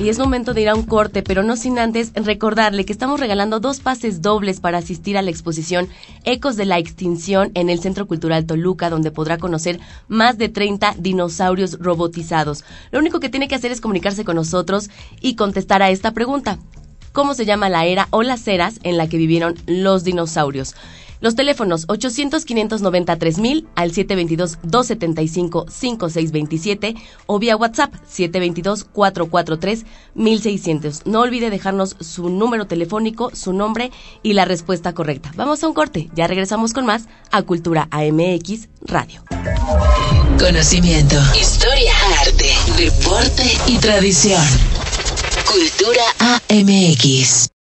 Y es momento de ir a un corte, pero no sin antes recordarle que estamos regalando dos pases dobles para asistir a la exposición Ecos de la Extinción en el Centro Cultural Toluca, donde podrá conocer más de 30 dinosaurios robotizados. Lo único que tiene que hacer es comunicarse con nosotros y contestar a esta pregunta. ¿Cómo se llama la era o las eras en la que vivieron los dinosaurios? Los teléfonos 800-590-3000 al 722-275-5627 o vía WhatsApp 722-443-1600. No olvide dejarnos su número telefónico, su nombre y la respuesta correcta. Vamos a un corte. Ya regresamos con más a Cultura AMX Radio. Conocimiento, historia, arte, deporte y tradición. Cultura AMX.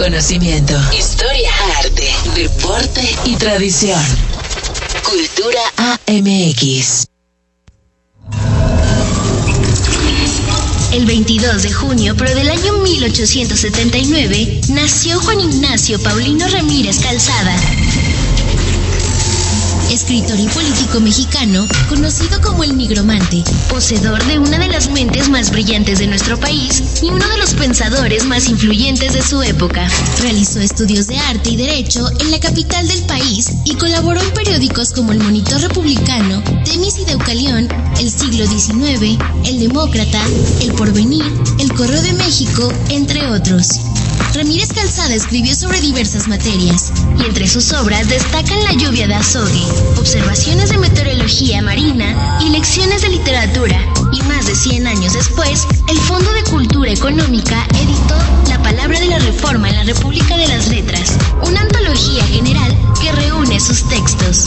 Conocimiento, historia, arte, deporte y tradición. Cultura AMX. El 22 de junio, pero del año 1879, nació Juan Ignacio Paulino Ramírez Calzada escritor y político mexicano, conocido como el nigromante, poseedor de una de las mentes más brillantes de nuestro país y uno de los pensadores más influyentes de su época. Realizó estudios de arte y derecho en la capital del país y colaboró en periódicos como El Monitor Republicano, Temis y Deucalión, El Siglo XIX, El Demócrata, El Porvenir, El Correo de México, entre otros. Ramírez Calzada escribió sobre diversas materias, y entre sus obras destacan La lluvia de azogue, Observaciones de meteorología marina y la literatura. Y más de 100 años después, el Fondo de Cultura Económica editó La Palabra de la Reforma en la República de las Letras, una antología general que reúne sus textos.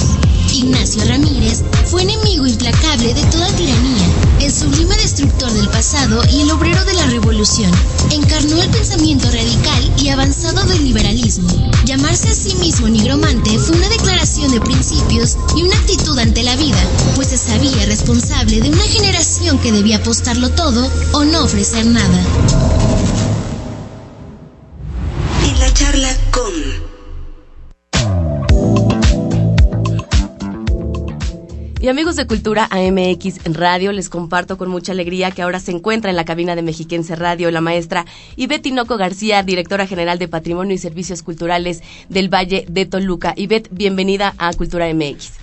Ignacio Ramírez fue enemigo implacable de toda tiranía, el sublime destructor del pasado y el obrero de la revolución. Encarnó el pensamiento radical y avanzado del liberalismo. Llamarse a sí mismo nigromante fue una declaración de principios y una actitud ante la vida, pues se sabía responsable de una generación que debía apostarlo todo o no ofrecer nada. Y amigos de Cultura AMX Radio, les comparto con mucha alegría que ahora se encuentra en la cabina de Mexiquense Radio la maestra Ivette Tinoco García, directora general de Patrimonio y Servicios Culturales del Valle de Toluca. Ivette, bienvenida a Cultura MX.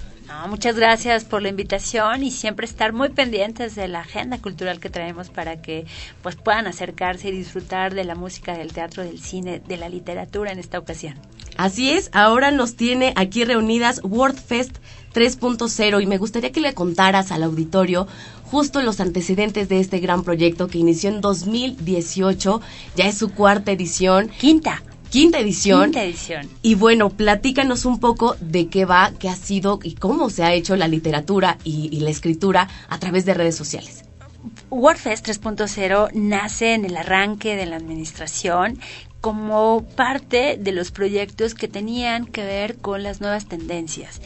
muchas gracias por la invitación y siempre estar muy pendientes de la agenda cultural que traemos para que pues puedan acercarse y disfrutar de la música, del teatro, del cine, de la literatura en esta ocasión. Así es, ahora nos tiene aquí reunidas WordFest 3.0 y me gustaría que le contaras al auditorio justo los antecedentes de este gran proyecto que inició en 2018, ya es su cuarta edición. Quinta. Quinta edición. Quinta edición. Y bueno, platícanos un poco de qué va, qué ha sido y cómo se ha hecho la literatura y, y la escritura a través de redes sociales. WordFest 3.0 nace en el arranque de la administración como parte de los proyectos que tenían que ver con las nuevas tendencias.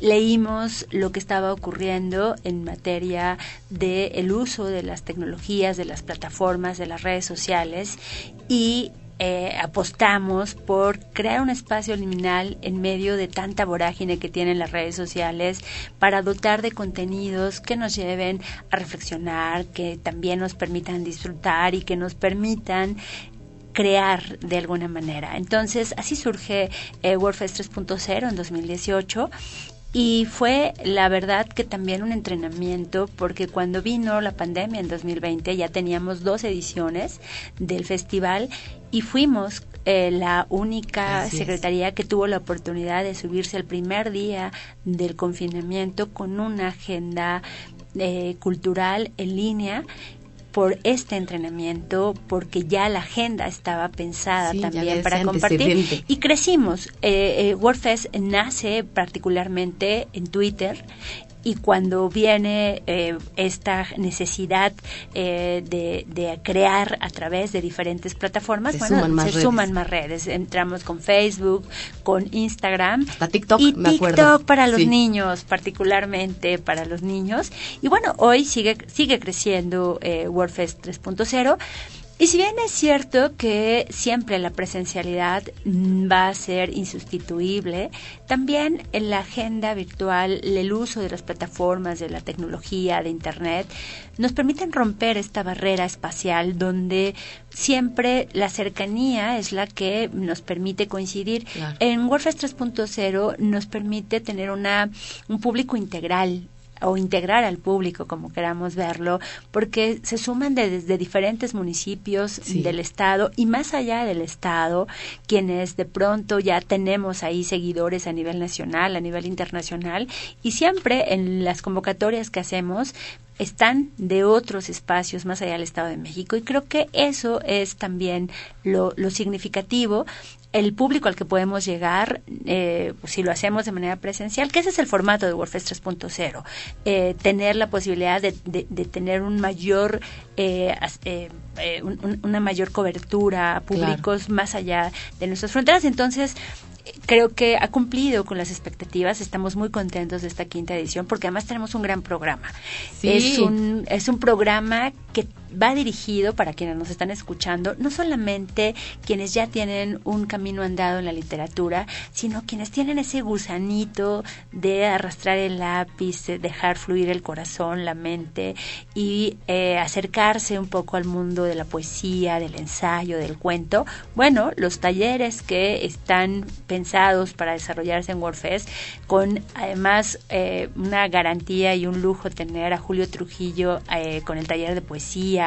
Leímos lo que estaba ocurriendo en materia del el uso de las tecnologías, de las plataformas, de las redes sociales y eh, apostamos por crear un espacio liminal en medio de tanta vorágine que tienen las redes sociales para dotar de contenidos que nos lleven a reflexionar, que también nos permitan disfrutar y que nos permitan crear de alguna manera. Entonces, así surge eh, WordFest 3.0 en 2018 y fue la verdad que también un entrenamiento porque cuando vino la pandemia en 2020 ya teníamos dos ediciones del festival y fuimos eh, la única secretaría que tuvo la oportunidad de subirse el primer día del confinamiento con una agenda eh, cultural en línea por este entrenamiento, porque ya la agenda estaba pensada también para compartir. Y crecimos. Eh, eh, WordFest nace particularmente en Twitter y cuando viene eh, esta necesidad eh, de, crear a través de diferentes plataformas, se bueno, suman más se redes. suman más redes. Entramos con Facebook, con Instagram. Hasta TikTok, y me TikTok para los niños, particularmente para los niños. Y bueno, hoy sigue, sigue creciendo eh, WordFest 3.0 y si bien es cierto que siempre la presencialidad mm, va a ser insustituible, también en la agenda virtual, el uso de las plataformas, de la tecnología, de Internet, nos permiten romper esta barrera espacial donde siempre la cercanía es la que nos permite coincidir. En WordPress 3.0 nos permite tener una, un público integral o integrar al público, como queramos verlo, porque se suman desde diferentes municipios del Estado y más allá del Estado, quienes de pronto ya tenemos ahí seguidores a nivel nacional, a nivel internacional, y siempre en las convocatorias que hacemos están de otros espacios más allá del Estado de México. Y creo que eso es también lo, lo significativo el público al que podemos llegar, eh, si lo hacemos de manera presencial, que ese es el formato de WordFest 3.0, eh, tener la posibilidad de, tener un mayor, eh, una mayor cobertura a públicos más allá de nuestras fronteras. Entonces, creo que ha cumplido con las expectativas. Estamos muy contentos de esta quinta edición porque además tenemos un gran programa. Es, un, es un programa que va dirigido para quienes nos están escuchando, no solamente quienes ya tienen un camino andado en la literatura, sino quienes tienen ese gusanito de arrastrar el lápiz, dejar fluir el corazón, la mente y eh, acercarse un poco al mundo de la poesía, del ensayo, del cuento. Bueno, los talleres que están pensados para desarrollarse en WordFest, con además eh, una garantía y un lujo tener a Julio Trujillo eh, con el taller de poesía,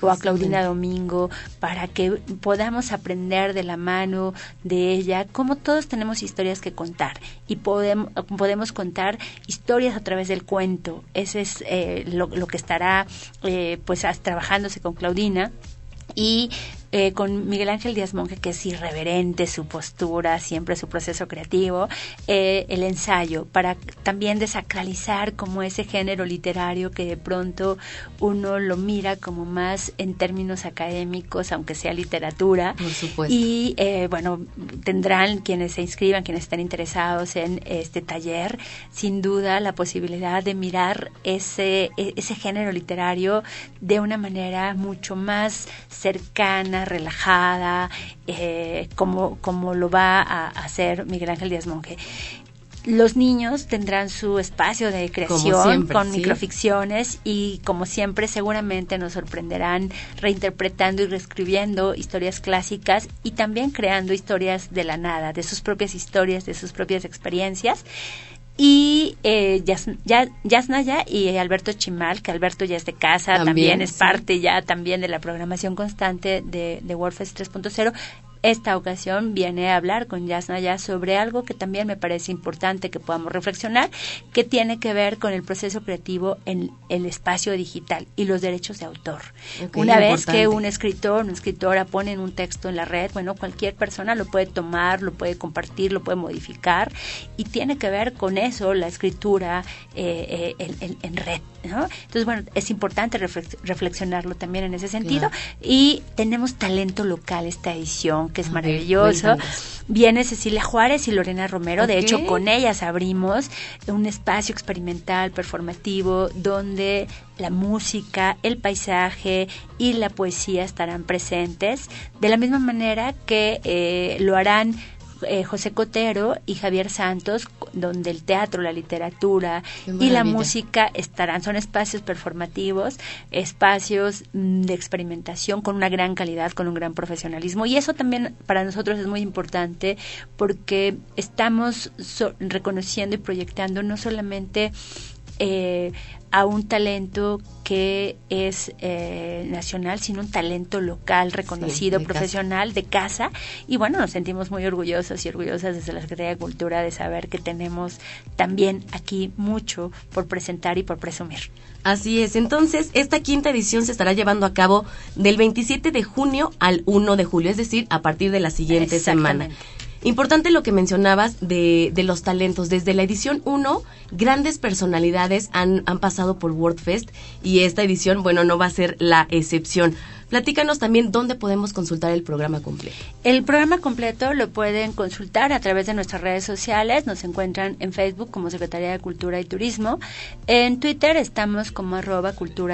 O a Claudina Domingo para que podamos aprender de la mano de ella, como todos tenemos historias que contar y podemos, podemos contar historias a través del cuento. Ese es eh, lo, que estará eh, pues trabajándose con Claudina y eh, con Miguel Ángel Díaz Monge, que es irreverente su postura, siempre su proceso creativo, eh, el ensayo, para también desacralizar como ese género literario que de pronto uno lo mira como más en términos académicos, aunque sea literatura. Por supuesto. Y eh, bueno, tendrán quienes se inscriban, quienes estén interesados en este taller, sin duda la posibilidad de mirar ese, e, ese género literario de una manera mucho más cercana, relajada, eh, como, como lo va a hacer Miguel Ángel Díaz Monge. Los niños tendrán su espacio de creación con microficciones y como siempre seguramente nos sorprenderán reinterpretando y reescribiendo historias clásicas y también creando historias de la nada, de sus propias historias, de sus propias experiencias y eh, Yasnaya y Alberto Chimal, que Alberto ya es de casa, también, es parte ya también de la programación constante de, de WordFest 3.0 esta ocasión viene a hablar con Yasnaya sobre algo que también me parece importante que podamos reflexionar, que tiene que ver con el proceso creativo en el espacio digital y los derechos de autor. Una vez que un escritor, una escritora pone un texto en la red, bueno, cualquier persona lo puede tomar, lo puede compartir, lo puede modificar y tiene que ver con eso la escritura eh, eh, en, red. ¿no? Entonces, bueno, es importante reflexionarlo también en ese sentido y tenemos talento local esta edición que es maravilloso. Viene Cecilia Juárez y Lorena Romero. De hecho, con ellas abrimos un espacio experimental, performativo, donde la música, el paisaje y la poesía estarán presentes. De la misma manera que eh, lo harán eh, José Cotero y Javier Santos, donde el teatro, la literatura y la música estarán. Son espacios performativos, espacios mm, de experimentación con una gran calidad, con un gran profesionalismo. Y eso también para nosotros es muy importante porque estamos reconociendo y proyectando no solamente eh, a un talento que es eh, nacional, sino un talento local, reconocido, profesional, de casa. Y bueno, nos sentimos muy orgullosos y orgullosas desde la Secretaría de Cultura de saber que tenemos también aquí mucho por presentar y por presumir. Así es, entonces esta quinta edición se estará llevando a cabo del 27 de junio al 1 de julio, es decir, a partir de la siguiente semana. Importante lo que mencionabas de, de los talentos. Desde la edición 1, grandes personalidades han, han pasado por WordFest y esta edición, bueno, no va a ser la excepción. Platícanos también dónde podemos consultar el programa completo. El programa completo lo pueden consultar a través de nuestras redes sociales. Nos encuentran en Facebook como Secretaría de Cultura y Turismo. En Twitter estamos como arroba cultura.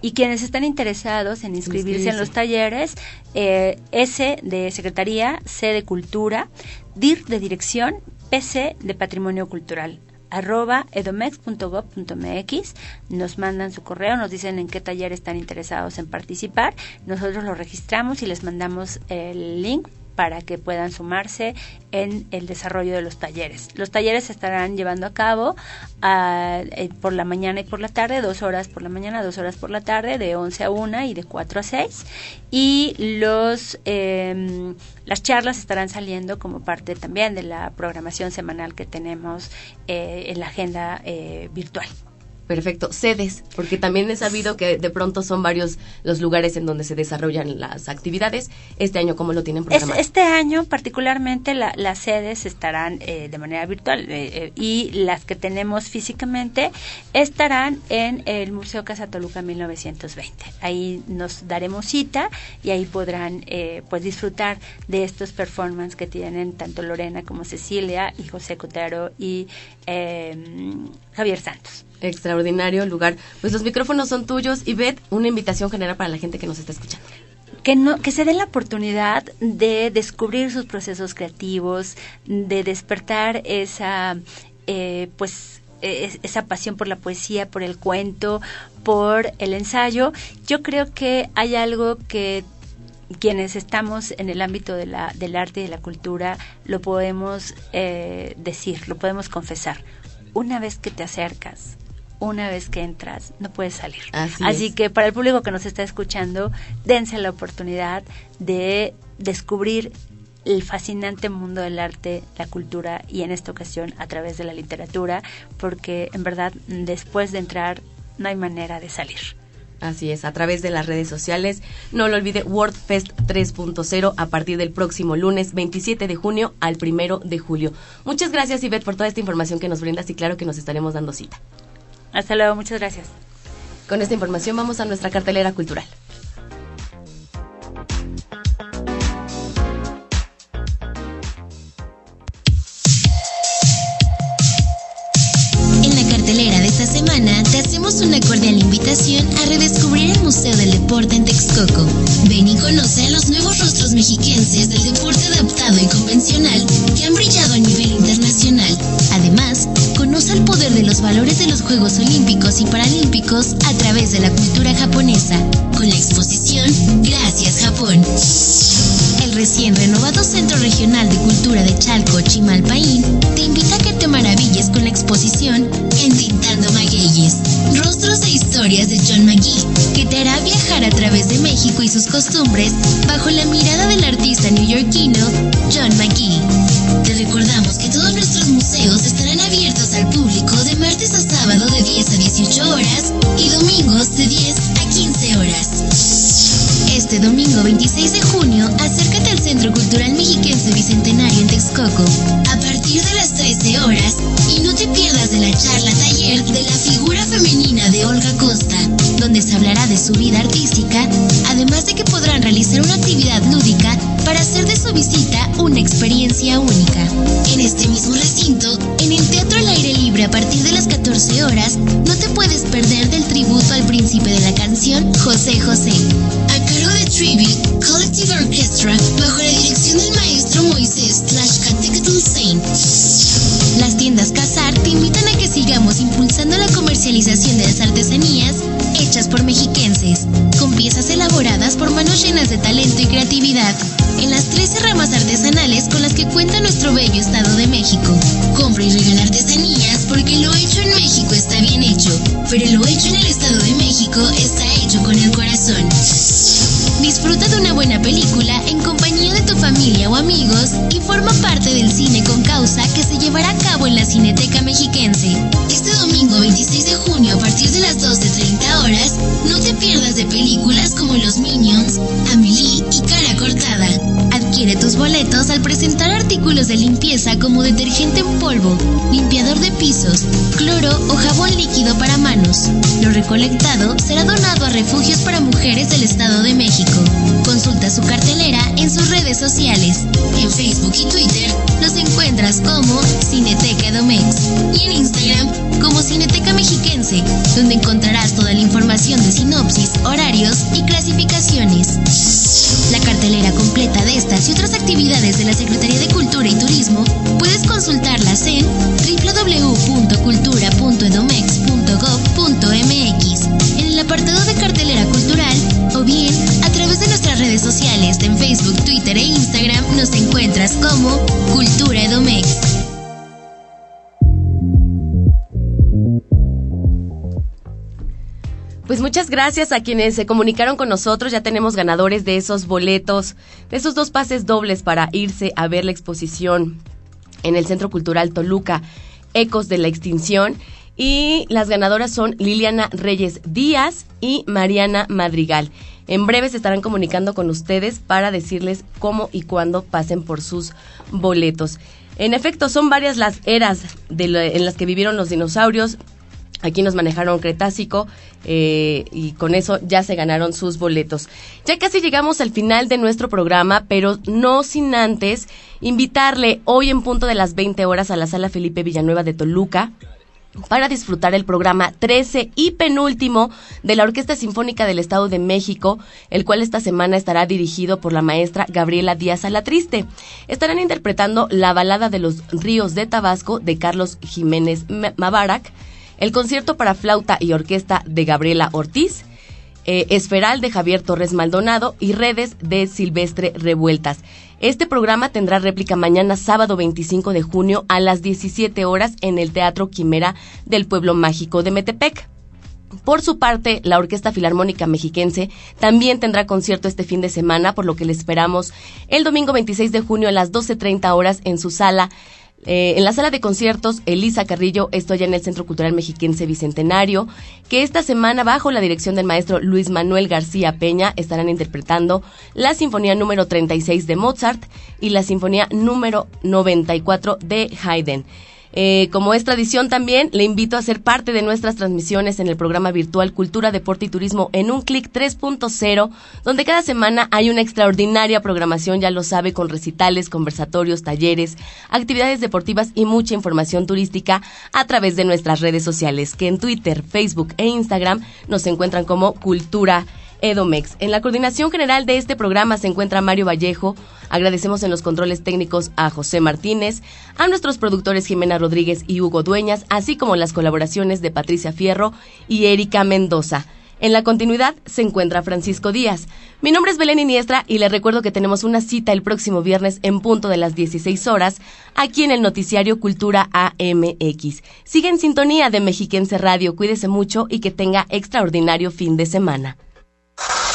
Y quienes están interesados en inscribirse en los talleres, eh, S de Secretaría, C de Cultura, DIR de Dirección, PC de Patrimonio Cultural arroba edomex.gov.mx, nos mandan su correo, nos dicen en qué taller están interesados en participar, nosotros lo registramos y les mandamos el link para que puedan sumarse en el desarrollo de los talleres. Los talleres se estarán llevando a cabo ah, eh, por la mañana y por la tarde, dos horas por la mañana, dos horas por la tarde, de 11 a 1 y de 4 a 6. Y los, em, las charlas estarán saliendo como parte también de la programación semanal que tenemos eh, en la agenda eh, virtual. Perfecto. Sedes, porque también he sabido que de pronto son varios los lugares en donde se desarrollan las actividades. Este año, ¿cómo lo tienen programado? este año, particularmente, las sedes estarán eh, de manera virtual eh, eh, y las que tenemos físicamente estarán en el Museo Casa Toluca 1920. Ahí nos daremos cita y ahí podrán pues disfrutar de estos performances que tienen tanto Lorena como Cecilia y José Cotero y Javier Santos extraordinario lugar. Pues los micrófonos son tuyos y Beth, una invitación general para la gente que nos está escuchando. Que, no, que se den la oportunidad de descubrir sus procesos creativos, de despertar esa, eh, pues, e, esa pasión por la poesía, por el cuento, por el ensayo. Yo creo que hay algo que quienes estamos en el ámbito de la, del arte y de la cultura lo podemos eh, decir, lo podemos confesar. Una vez que te acercas una vez que entras, no puedes salir. Así, que para el público que nos está escuchando, dense la oportunidad de descubrir el fascinante mundo del arte, la cultura y en esta ocasión a través de la literatura, porque en verdad después de entrar no hay manera de salir. Así es, a través de las redes sociales. No lo olvide, WordFest 3.0 a partir del próximo lunes 27 de junio al primero de julio. Muchas gracias, Ivette, por toda esta información que nos brindas y claro que nos estaremos dando cita. Hasta luego, muchas gracias. Con esta información vamos a nuestra cartelera cultural. Una cordial invitación a redescubrir el Museo del Deporte en Texcoco. Ven y conoce a los nuevos rostros mexiquenses del deporte adaptado y convencional que han brillado a nivel internacional. Además, conoce el poder de los valores de los Juegos Olímpicos y Paralímpicos a través de la cultura japonesa, con la exposición Gracias Japón. El recién renovado Centro Regional de Cultura de Chalco, Chimalpaín, te invita a que te maravilles con la exposición Entintando Magueyes, historias de John McGee, que te hará viajar a través de México y sus costumbres bajo la mirada del artista neoyorquino John McGee. Te recordamos que todos nuestros museos estarán abiertos al público de martes a sábado de 10 a 18 horas y domingos de 10 a 15 horas. Este domingo 26 de junio, acércate Centro Cultural Mexiquense Bicentenario en Texcoco a partir de las 13 horas y no te pierdas de la charla taller de la figura femenina de Olga Costa, donde se hablará de su vida artística, además de que podrán realizar una actividad lúdica para hacer de su visita una experiencia única. En este mismo recinto, en el Teatro al Aire Libre a partir de las 14 horas, no te puedes perder del tributo al príncipe de la canción José José, Collective Orchestra bajo la dirección del maestro Moisés Tlaxcatecatl Saint. Las tiendas Casar te invitan a que sigamos impulsando la comercialización de las artesanías hechas por mexiquenses, con piezas elaboradas por manos llenas de talento y creatividad, en las 13 ramas artesanales con las que cuenta nuestro bello Estado de México. Compra y regala artesanías porque lo hecho en México está bien hecho, pero lo hecho en el Estado de México está hecho con el corazón. Disfruta de una buena película en compañía de tu familia o amigos y forma parte del cine con causa que se llevará a cabo en la Cineteca Mexiquense. Este domingo 26 de junio a partir de las 12.30 horas, no te pierdas de películas como Los Minions, Amelie y Cara Cortada. Adquiere tus boletos al presentar artículos de limpieza como detergente en polvo, limpiador de pisos, cloro o jabón líquido para manos. Lo recolectado será donado a refugios para mujeres del Estado de México. Consulta su cartelera en sus redes sociales. En Facebook y Twitter los encuentras como Cineteca Domex y en Instagram como Cineteca Mexiquense, donde encontrarás toda la información de sinopsis, horarios y clasificaciones. La cartelera completa de y otras actividades de la Secretaría de Cultura y Turismo puedes consultarlas en www.cultura.edomex.gov.mx en el apartado de cartelera cultural o bien a través de nuestras redes sociales en Facebook, Twitter e Instagram nos encuentras como Cultura Edomex. Pues muchas gracias a quienes se comunicaron con nosotros. Ya tenemos ganadores de esos boletos, de esos dos pases dobles para irse a ver la exposición en el Centro Cultural Toluca, Ecos de la Extinción. Y las ganadoras son Liliana Reyes Díaz y Mariana Madrigal. En breve se estarán comunicando con ustedes para decirles cómo y cuándo pasen por sus boletos. En efecto, son varias las eras en las que vivieron los dinosaurios. Aquí nos manejaron Cretácico eh, y con eso ya se ganaron sus boletos. Ya casi llegamos al final de nuestro programa, pero no sin antes invitarle hoy en punto de las 20 horas a la sala Felipe Villanueva de Toluca para disfrutar el programa 13 y penúltimo de la Orquesta Sinfónica del Estado de México, el cual esta semana estará dirigido por la maestra Gabriela Díaz Alatriste. Estarán interpretando la balada de los ríos de Tabasco de Carlos Jiménez Mabarak, el concierto para flauta y orquesta de Gabriela Ortiz, eh, Esferal de Javier Torres Maldonado y Redes de Silvestre Revueltas. Este programa tendrá réplica mañana sábado 25 de junio a las 17 horas en el Teatro Quimera del Pueblo Mágico de Metepec. Por su parte, la Orquesta Filarmónica Mexiquense también tendrá concierto este fin de semana, por lo que le esperamos el domingo 26 de junio a las 12.30 horas en su sala. Eh, en la sala de conciertos Elisa Carrillo, esto en el Centro Cultural Mexiquense Bicentenario, que esta semana bajo la dirección del maestro Luis Manuel García Peña estarán interpretando la Sinfonía número 36 de Mozart y la Sinfonía número 94 de Haydn. Eh, como es tradición también, le invito a ser parte de nuestras transmisiones en el programa virtual Cultura, Deporte y Turismo en un clic 3.0, donde cada semana hay una extraordinaria programación, ya lo sabe, con recitales, conversatorios, talleres, actividades deportivas y mucha información turística a través de nuestras redes sociales, que en Twitter, Facebook e Instagram nos encuentran como Cultura Edomex. En la coordinación general de este programa se encuentra Mario Vallejo. Agradecemos en los controles técnicos a José Martínez, a nuestros productores Jimena Rodríguez y Hugo Dueñas, así como las colaboraciones de Patricia Fierro y Erika Mendoza. En la continuidad se encuentra Francisco Díaz. Mi nombre es Belén Iniestra y le recuerdo que tenemos una cita el próximo viernes en punto de las 16 horas aquí en el noticiario Cultura AMX. Sigue en sintonía de Mexiquense Radio, cuídese mucho y que tenga extraordinario fin de semana.